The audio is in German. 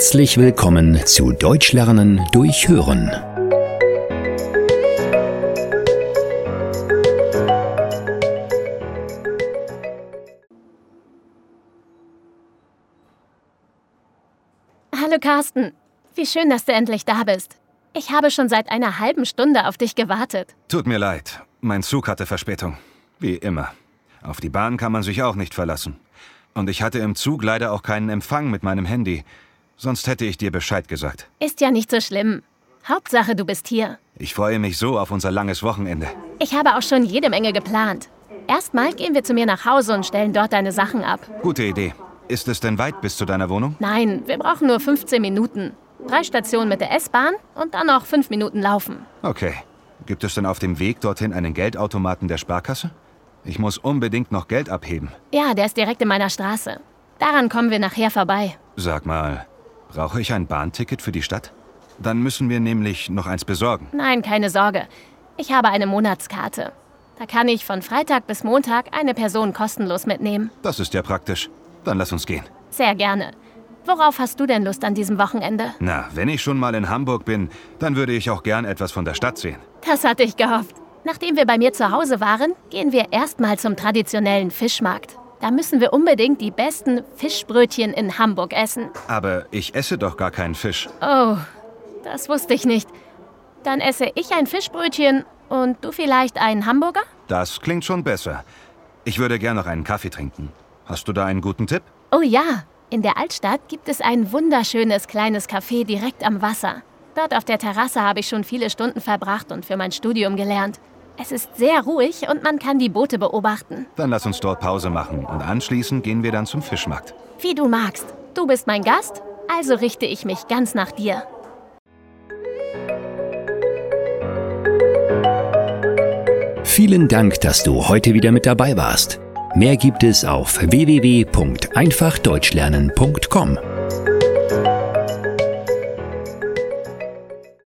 Herzlich willkommen zu Deutsch lernen durch Hören. Hallo Carsten, wie schön, dass du endlich da bist. Ich habe schon seit einer halben Stunde auf dich gewartet. Tut mir leid, mein Zug hatte Verspätung. Wie immer. Auf die Bahn kann man sich auch nicht verlassen. Und ich hatte im Zug leider auch keinen Empfang mit meinem Handy. Sonst hätte ich dir Bescheid gesagt. Ist ja nicht so schlimm. Hauptsache, du bist hier. Ich freue mich so auf unser langes Wochenende. Ich habe auch schon jede Menge geplant. Erstmal gehen wir zu mir nach Hause und stellen dort deine Sachen ab. Gute Idee. Ist es denn weit bis zu deiner Wohnung? Nein, wir brauchen nur 15 Minuten. Drei Stationen mit der S-Bahn und dann noch fünf Minuten laufen. Okay. Gibt es denn auf dem Weg dorthin einen Geldautomaten der Sparkasse? Ich muss unbedingt noch Geld abheben. Ja, der ist direkt in meiner Straße. Daran kommen wir nachher vorbei. Sag mal, brauche ich ein Bahnticket für die Stadt? Dann müssen wir nämlich noch eins besorgen. Nein, keine Sorge. Ich habe eine Monatskarte. Da kann ich von Freitag bis Montag eine Person kostenlos mitnehmen. Das ist ja praktisch. Dann lass uns gehen. Sehr gerne. Worauf hast du denn Lust an diesem Wochenende? Na, wenn ich schon mal in Hamburg bin, dann würde ich auch gern etwas von der Stadt sehen. Das hatte ich gehofft. Nachdem wir bei mir zu Hause waren, gehen wir erstmal zum traditionellen Fischmarkt. Da müssen wir unbedingt die besten Fischbrötchen in Hamburg essen. Aber ich esse doch gar keinen Fisch. Oh, das wusste ich nicht. Dann esse ich ein Fischbrötchen und du vielleicht einen Hamburger? Das klingt schon besser. Ich würde gern noch einen Kaffee trinken. Hast du da einen guten Tipp? Oh ja, in der Altstadt gibt es ein wunderschönes kleines Café direkt am Wasser. Dort auf der Terrasse habe ich schon viele Stunden verbracht und für mein Studium gelernt. Es ist sehr ruhig und man kann die Boote beobachten. Dann lass uns dort Pause machen und anschließend gehen wir dann zum Fischmarkt. Wie du magst. Du bist mein Gast, also richte ich mich ganz nach dir. Vielen Dank, dass du heute wieder mit dabei warst. Mehr gibt es auf www.einfachdeutschlernen.com.